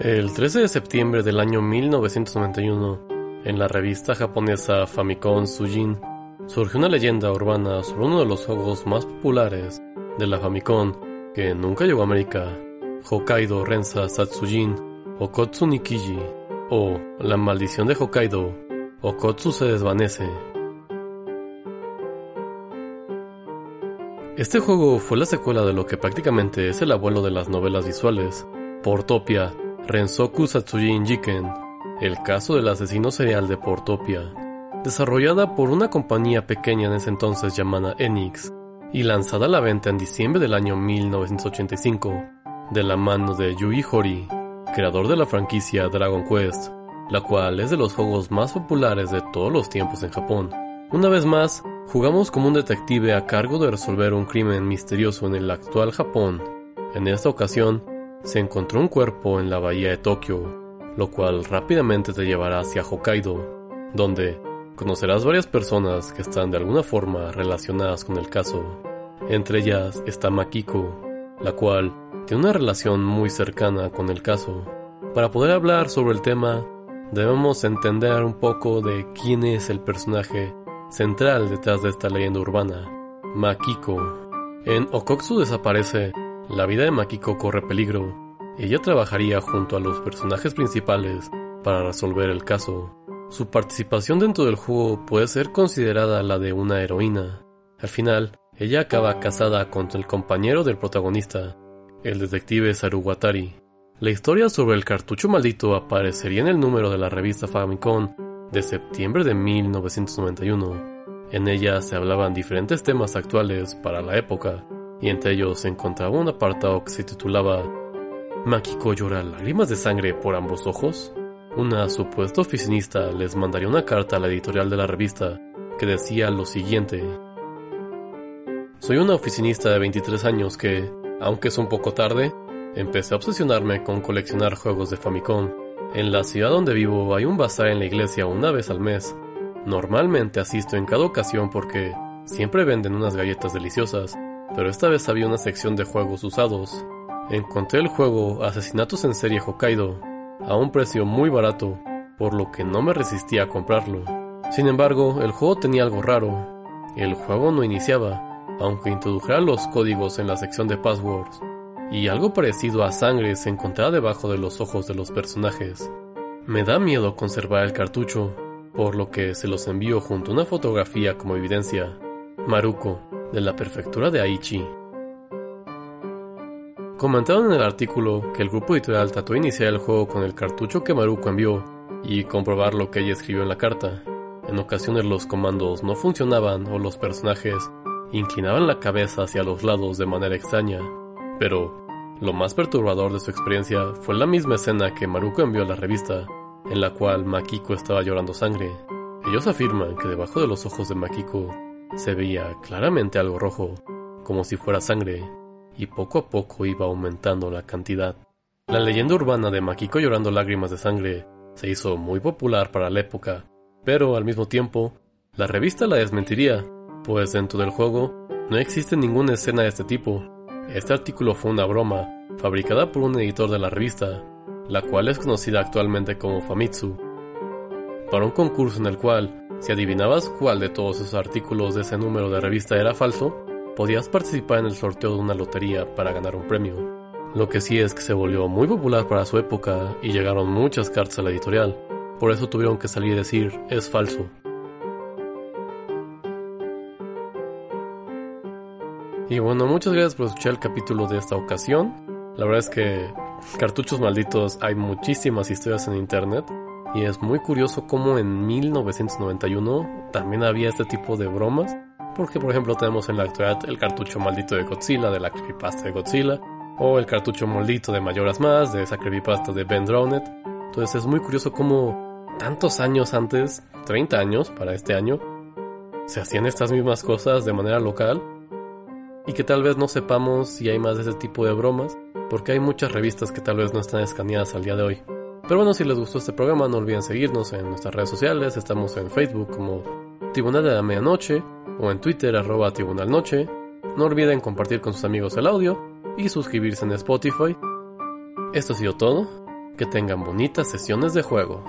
El 13 de septiembre del año 1991, en la revista japonesa Famicom Sujin, surgió una leyenda urbana sobre uno de los juegos más populares de la Famicom que nunca llegó a América, Hokkaido Rensa Satsujin o Nikiji, o La maldición de Hokkaido, o se desvanece. Este juego fue la secuela de lo que prácticamente es el abuelo de las novelas visuales, Portopia, Rensoku Satsujin Jiken, el caso del asesino serial de Portopia, desarrollada por una compañía pequeña en ese entonces llamada Enix y lanzada a la venta en diciembre del año 1985 de la mano de Yui Hori, creador de la franquicia Dragon Quest, la cual es de los juegos más populares de todos los tiempos en Japón. Una vez más, jugamos como un detective a cargo de resolver un crimen misterioso en el actual Japón. En esta ocasión, se encontró un cuerpo en la bahía de Tokio, lo cual rápidamente te llevará hacia Hokkaido, donde conocerás varias personas que están de alguna forma relacionadas con el caso. Entre ellas está Makiko, la cual tiene una relación muy cercana con el caso. Para poder hablar sobre el tema, debemos entender un poco de quién es el personaje central detrás de esta leyenda urbana, Makiko. En Okotsu desaparece, la vida de Makiko corre peligro. Ella trabajaría junto a los personajes principales para resolver el caso. Su participación dentro del juego puede ser considerada la de una heroína. Al final, ella acaba casada con el compañero del protagonista, el detective Saruwatari. La historia sobre el cartucho maldito aparecería en el número de la revista Famicom de septiembre de 1991. En ella se hablaban diferentes temas actuales para la época, y entre ellos se encontraba un apartado que se titulaba Makiko llora lágrimas de sangre por ambos ojos. Una supuesta oficinista les mandaría una carta a la editorial de la revista que decía lo siguiente. Soy una oficinista de 23 años que, aunque es un poco tarde, empecé a obsesionarme con coleccionar juegos de Famicom en la ciudad donde vivo hay un bazar en la iglesia una vez al mes. Normalmente asisto en cada ocasión porque siempre venden unas galletas deliciosas, pero esta vez había una sección de juegos usados. Encontré el juego Asesinatos en serie Hokkaido a un precio muy barato, por lo que no me resistí a comprarlo. Sin embargo, el juego tenía algo raro. El juego no iniciaba, aunque introdujera los códigos en la sección de passwords y algo parecido a sangre se encontraba debajo de los ojos de los personajes. Me da miedo conservar el cartucho, por lo que se los envío junto a una fotografía como evidencia. Maruko, de la prefectura de Aichi. Comentaron en el artículo que el grupo editorial trató de iniciar el juego con el cartucho que Maruko envió y comprobar lo que ella escribió en la carta. En ocasiones los comandos no funcionaban o los personajes inclinaban la cabeza hacia los lados de manera extraña, pero lo más perturbador de su experiencia fue la misma escena que Maruko envió a la revista, en la cual Makiko estaba llorando sangre. Ellos afirman que debajo de los ojos de Makiko se veía claramente algo rojo, como si fuera sangre, y poco a poco iba aumentando la cantidad. La leyenda urbana de Makiko llorando lágrimas de sangre se hizo muy popular para la época, pero al mismo tiempo, la revista la desmentiría, pues dentro del juego no existe ninguna escena de este tipo, este artículo fue una broma, fabricada por un editor de la revista, la cual es conocida actualmente como Famitsu, para un concurso en el cual, si adivinabas cuál de todos esos artículos de ese número de revista era falso, podías participar en el sorteo de una lotería para ganar un premio. Lo que sí es que se volvió muy popular para su época y llegaron muchas cartas a la editorial, por eso tuvieron que salir y decir es falso. Y bueno, muchas gracias por escuchar el capítulo de esta ocasión. La verdad es que cartuchos malditos hay muchísimas historias en internet. Y es muy curioso cómo en 1991 también había este tipo de bromas. Porque por ejemplo tenemos en la actualidad el cartucho maldito de Godzilla, de la creepypasta de Godzilla. O el cartucho maldito de Mayoras Más, de esa creepypasta de Ben Drowned. Entonces es muy curioso cómo tantos años antes, 30 años para este año, se hacían estas mismas cosas de manera local y que tal vez no sepamos si hay más de ese tipo de bromas, porque hay muchas revistas que tal vez no están escaneadas al día de hoy. Pero bueno, si les gustó este programa, no olviden seguirnos en nuestras redes sociales, estamos en Facebook como Tribunal de la Medianoche o en Twitter arroba Tribunal Noche. No olviden compartir con sus amigos el audio y suscribirse en Spotify. Esto ha sido todo. Que tengan bonitas sesiones de juego.